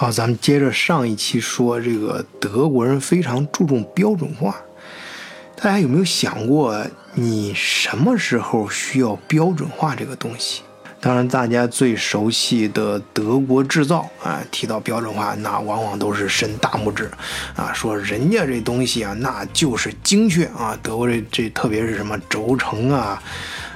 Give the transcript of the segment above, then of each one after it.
好，咱们接着上一期说，这个德国人非常注重标准化。大家有没有想过，你什么时候需要标准化这个东西？当然，大家最熟悉的德国制造啊，提到标准化，那往往都是伸大拇指啊，说人家这东西啊，那就是精确啊。德国这这特别是什么轴承啊。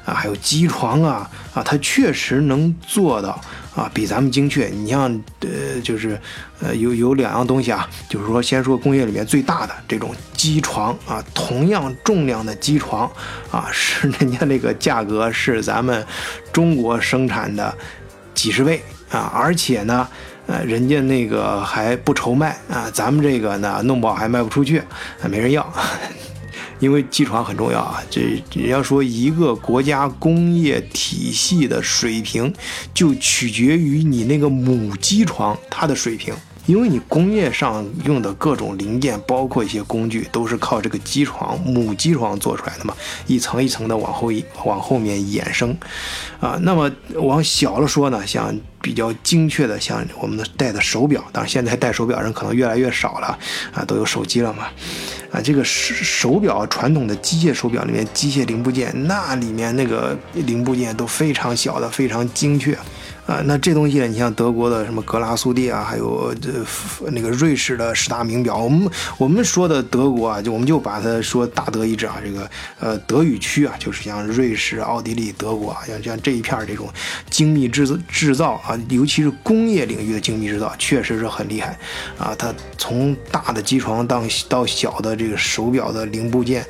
啊，还有机床啊，啊，它确实能做到啊，比咱们精确。你像，呃，就是，呃，有有两样东西啊，就是说，先说工业里面最大的这种机床啊，同样重量的机床啊，是人家那个价格是咱们中国生产的几十倍啊，而且呢，呃，人家那个还不愁卖啊，咱们这个呢，弄不好还卖不出去，还，没人要。因为机床很重要啊，这人家说一个国家工业体系的水平，就取决于你那个母机床它的水平。因为你工业上用的各种零件，包括一些工具，都是靠这个机床母机床做出来的嘛，一层一层的往后往后面衍生，啊，那么往小了说呢，像比较精确的，像我们的戴的手表，当然现在戴手表人可能越来越少了，啊，都有手机了嘛，啊，这个手手表传统的机械手表里面机械零部件，那里面那个零部件都非常小的，非常精确。啊，那这东西呢？你像德国的什么格拉苏蒂啊，还有这那个瑞士的十大名表，我们我们说的德国啊，就我们就把它说大德意志啊，这个呃德语区啊，就是像瑞士、奥地利、德国啊，像像这一片这种精密制造制造啊，尤其是工业领域的精密制造，确实是很厉害啊。它从大的机床到到小的这个手表的零部件。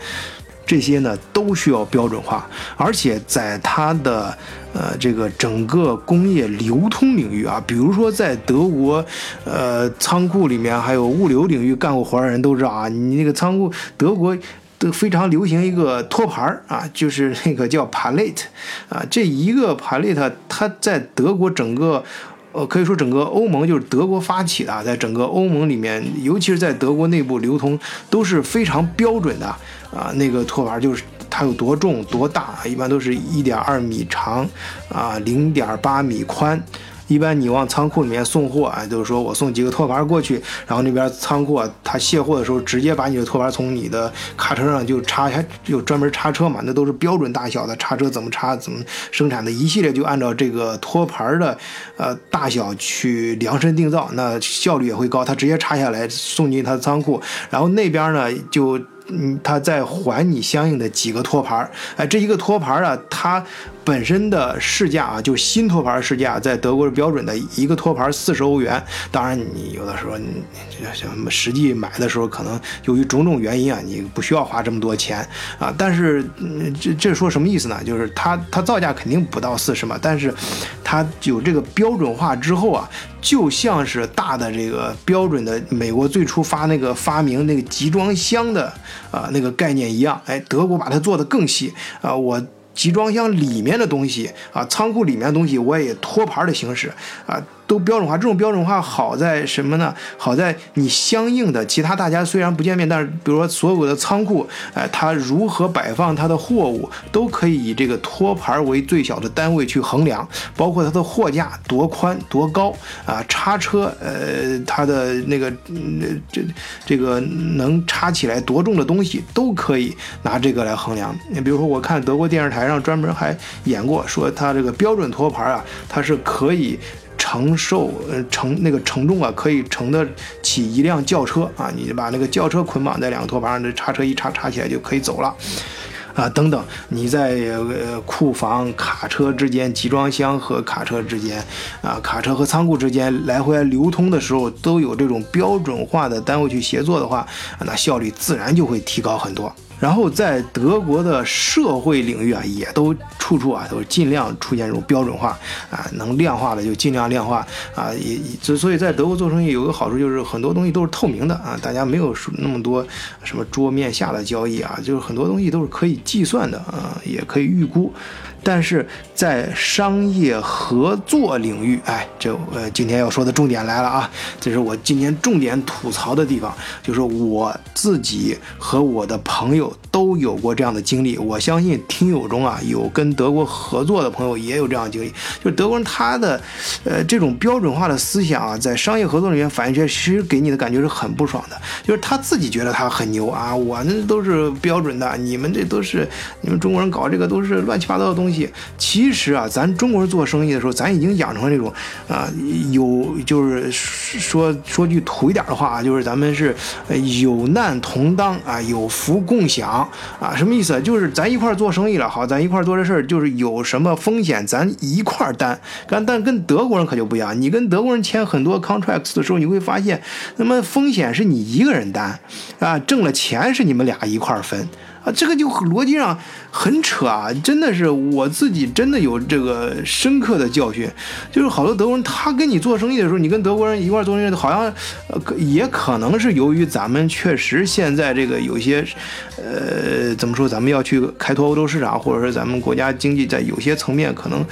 这些呢都需要标准化，而且在它的呃这个整个工业流通领域啊，比如说在德国，呃仓库里面还有物流领域干过活的人都知道啊，你那个仓库德国都非常流行一个托盘儿啊，就是那个叫 p a l e t 啊，这一个 pallet 它在德国整个。呃，可以说整个欧盟就是德国发起的，在整个欧盟里面，尤其是在德国内部流通都是非常标准的啊。那个托盘就是它有多重多大，一般都是一点二米长啊，零点八米宽。一般你往仓库里面送货啊，就是说我送几个托盘过去，然后那边仓库他卸货的时候，直接把你的托盘从你的卡车上就插下，有专门叉车嘛，那都是标准大小的叉车，怎么插怎么生产的一系列就按照这个托盘的呃大小去量身定造，那效率也会高。他直接插下来送进他的仓库，然后那边呢就。嗯，他再还你相应的几个托盘儿，哎，这一个托盘儿啊，它本身的市价啊，就新托盘市价，在德国是标准的一个托盘四十欧元。当然，你有的时候你实际买的时候，可能由于种种原因啊，你不需要花这么多钱啊。但是，这这说什么意思呢？就是它它造价肯定不到四十嘛，但是它有这个标准化之后啊。就像是大的这个标准的美国最初发那个发明那个集装箱的啊那个概念一样，哎，德国把它做得更细啊，我集装箱里面的东西啊，仓库里面的东西我也托盘的形式啊。都标准化，这种标准化好在什么呢？好在你相应的其他大家虽然不见面，但是比如说所有的仓库，哎，它如何摆放它的货物，都可以以这个托盘为最小的单位去衡量，包括它的货架多宽多高啊，叉车，呃，它的那个这这个能插起来多重的东西，都可以拿这个来衡量。你比如说，我看德国电视台上专门还演过，说它这个标准托盘啊，它是可以。承受呃承那个承重啊，可以承得起一辆轿车啊！你把那个轿车捆绑在两个托盘上，这叉车一叉叉起来就可以走了，啊等等，你在呃库房、卡车之间、集装箱和卡车之间，啊卡车和仓库之间来回来流通的时候，都有这种标准化的单位去协作的话，那效率自然就会提高很多。然后在德国的社会领域啊，也都处处啊，都尽量出现这种标准化啊，能量化的就尽量量化啊，也之所以在德国做生意有个好处就是很多东西都是透明的啊，大家没有那么多什么桌面下的交易啊，就是很多东西都是可以计算的啊，也可以预估。但是在商业合作领域，哎，这呃今天要说的重点来了啊！这是我今天重点吐槽的地方，就是我自己和我的朋友都有过这样的经历。我相信听友中啊，有跟德国合作的朋友也有这样的经历。就是德国人他的呃这种标准化的思想啊，在商业合作里面反映出来，其实给你的感觉是很不爽的。就是他自己觉得他很牛啊，我那都是标准的，你们这都是你们中国人搞这个都是乱七八糟的东西。其实啊，咱中国人做生意的时候，咱已经养成了这种啊，有就是说说句土一点的话，就是咱们是有难同当啊，有福共享啊，什么意思？就是咱一块做生意了，好，咱一块做这事儿，就是有什么风险，咱一块担。但但跟德国人可就不一样，你跟德国人签很多 contracts 的时候，你会发现，那么风险是你一个人担啊，挣了钱是你们俩一块分。啊，这个就逻辑上很扯啊！真的是我自己真的有这个深刻的教训，就是好多德国人他跟你做生意的时候，你跟德国人一块做生意，好像呃也可能是由于咱们确实现在这个有些呃怎么说，咱们要去开拓欧洲市场，或者是咱们国家经济在有些层面可能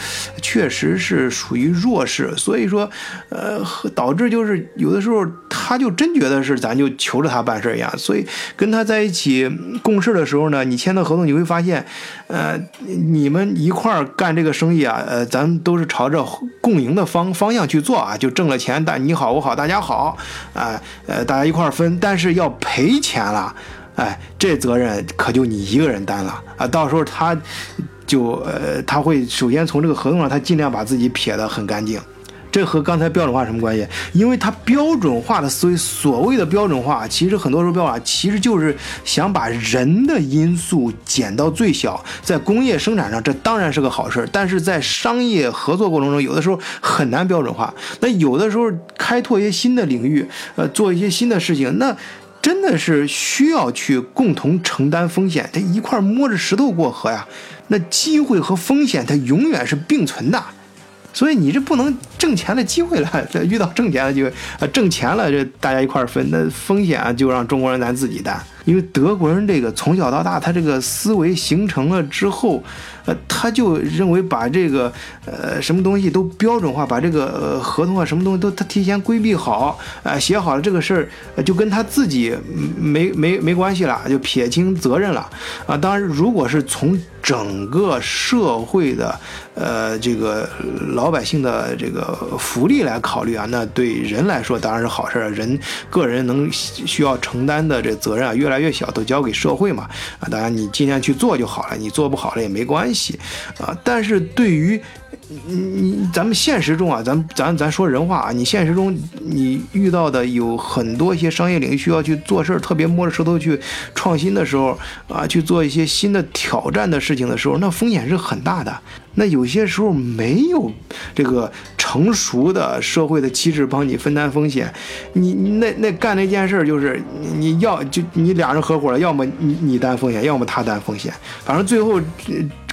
确实是属于弱势，所以说呃导致就是有的时候他就真觉得是咱就求着他办事一样，所以跟他在一起共事的时候。呢，你签的合同你会发现，呃，你们一块儿干这个生意啊，呃，咱都是朝着共赢的方方向去做啊，就挣了钱，但你好我好大家好，啊，呃，大家一块儿分，但是要赔钱了，哎，这责任可就你一个人担了啊，到时候他就呃他会首先从这个合同上，他尽量把自己撇得很干净。这和刚才标准化什么关系？因为它标准化的思维，所谓的标准化，其实很多时候标准化其实就是想把人的因素减到最小。在工业生产上，这当然是个好事儿，但是在商业合作过程中，有的时候很难标准化。那有的时候开拓一些新的领域，呃，做一些新的事情，那真的是需要去共同承担风险，他一块摸着石头过河呀。那机会和风险，它永远是并存的。所以你这不能挣钱的机会了，遇到挣钱的机会啊，挣钱了这大家一块分，那风险就让中国人咱自己担。因为德国人这个从小到大，他这个思维形成了之后，呃，他就认为把这个呃什么东西都标准化，把这个呃合同啊什么东西都他提前规避好，啊写好了这个事儿，就跟他自己没没没关系了，就撇清责任了啊。当然，如果是从整个社会的呃这个老百姓的这个福利来考虑啊，那对人来说当然是好事儿，人个人能需要承担的这责任啊越越来越小，都交给社会嘛啊，当然你尽量去做就好了，你做不好了也没关系啊。但是对于你你咱们现实中啊，咱咱咱说人话啊，你现实中你遇到的有很多一些商业领域需要去做事儿，特别摸着石头去创新的时候啊，去做一些新的挑战的事情的时候，那风险是很大的。那有些时候没有这个成熟的社会的机制帮你分担风险，你那那干那件事儿就是你要就你俩人合伙了，要么你你担风险，要么他担风险，反正最后。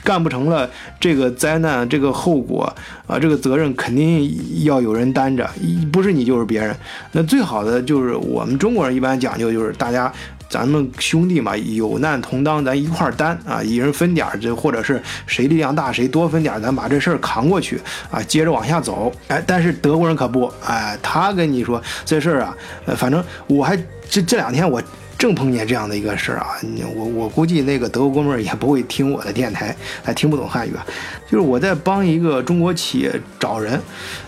干不成了，这个灾难，这个后果啊，这个责任肯定要有人担着，不是你就是别人。那最好的就是我们中国人一般讲究就是大家，咱们兄弟嘛，有难同当，咱一块儿担啊，一人分点儿，这或者是谁力量大谁多分点儿，咱把这事儿扛过去啊，接着往下走。哎，但是德国人可不，哎，他跟你说这事儿啊，反正我还这这两天我。正碰见这样的一个事儿啊，我我估计那个德国哥们儿也不会听我的电台，还听不懂汉语啊。就是我在帮一个中国企业找人，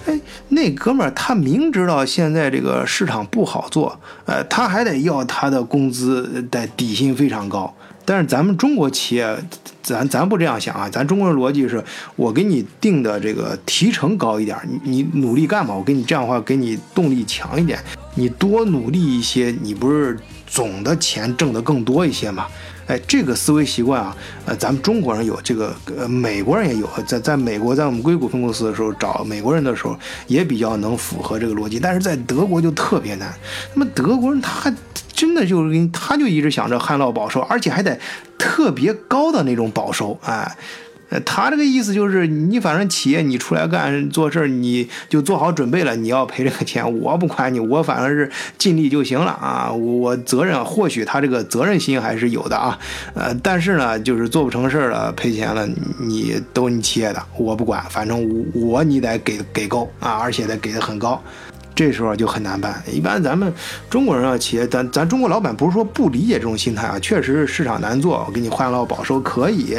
哎，那哥们儿他明知道现在这个市场不好做，呃，他还得要他的工资的底薪非常高。但是咱们中国企业，咱咱不这样想啊，咱中国的逻辑是，我给你定的这个提成高一点，你你努力干嘛，我给你这样的话给你动力强一点，你多努力一些，你不是。总的钱挣得更多一些嘛？哎，这个思维习惯啊，呃，咱们中国人有，这个呃，美国人也有。在在美国，在我们硅谷分公司的时候，找美国人的时候，也比较能符合这个逻辑。但是在德国就特别难。那么德国人他真的就是，他就一直想着旱涝保收，而且还得特别高的那种保收，哎。他这个意思就是，你反正企业你出来干做事儿，你就做好准备了，你要赔这个钱，我不管你，我反正是尽力就行了啊。我责任或许他这个责任心还是有的啊，呃，但是呢，就是做不成事儿了，赔钱了，你都你企业的，我不管，反正我你得给给够啊，而且得给的很高。这时候就很难办。一般咱们中国人啊，企业，咱咱中国老板不是说不理解这种心态啊，确实是市场难做，我给你换劳保收可以，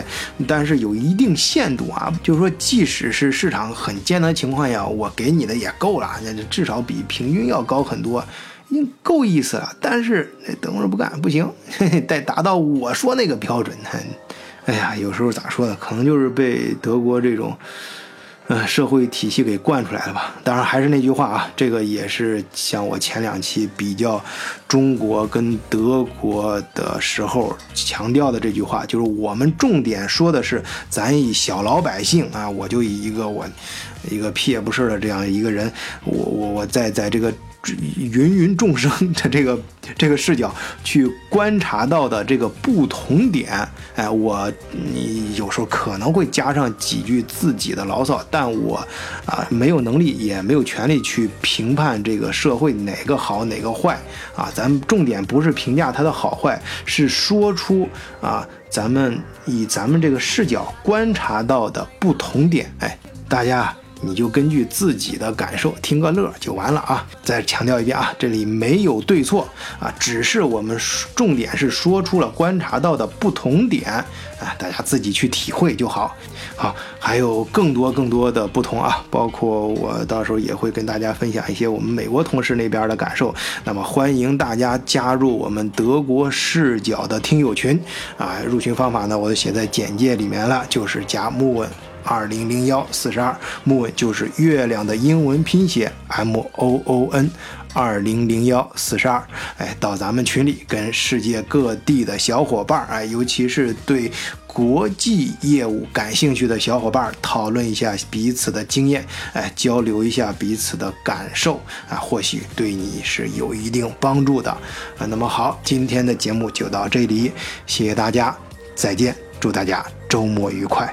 但是有一定限度啊。就是说，即使是市场很艰难情况下，我给你的也够了，那至少比平均要高很多，已经够意思了。但是那等会儿不干不行嘿嘿，得达到我说那个标准。哎呀，有时候咋说呢？可能就是被德国这种。呃，社会体系给惯出来了吧？当然还是那句话啊，这个也是像我前两期比较中国跟德国的时候强调的这句话，就是我们重点说的是咱以小老百姓啊，我就以一个我一个屁也不是的这样一个人，我我我在在这个。芸芸众生的这个这个视角去观察到的这个不同点，哎，我你有时候可能会加上几句自己的牢骚，但我啊没有能力也没有权利去评判这个社会哪个好哪个坏啊，咱们重点不是评价它的好坏，是说出啊咱们以咱们这个视角观察到的不同点，哎，大家。你就根据自己的感受听个乐就完了啊！再强调一遍啊，这里没有对错啊，只是我们重点是说出了观察到的不同点啊，大家自己去体会就好。好，还有更多更多的不同啊，包括我到时候也会跟大家分享一些我们美国同事那边的感受。那么欢迎大家加入我们德国视角的听友群啊，入群方法呢，我都写在简介里面了，就是加木问。二零零幺四十二，moon 就是月亮的英文拼写，m o o n，二零零幺四十二，哎，到咱们群里跟世界各地的小伙伴儿，哎，尤其是对国际业务感兴趣的小伙伴儿，讨论一下彼此的经验，哎，交流一下彼此的感受，啊，或许对你是有一定帮助的。啊，那么好，今天的节目就到这里，谢谢大家，再见，祝大家周末愉快。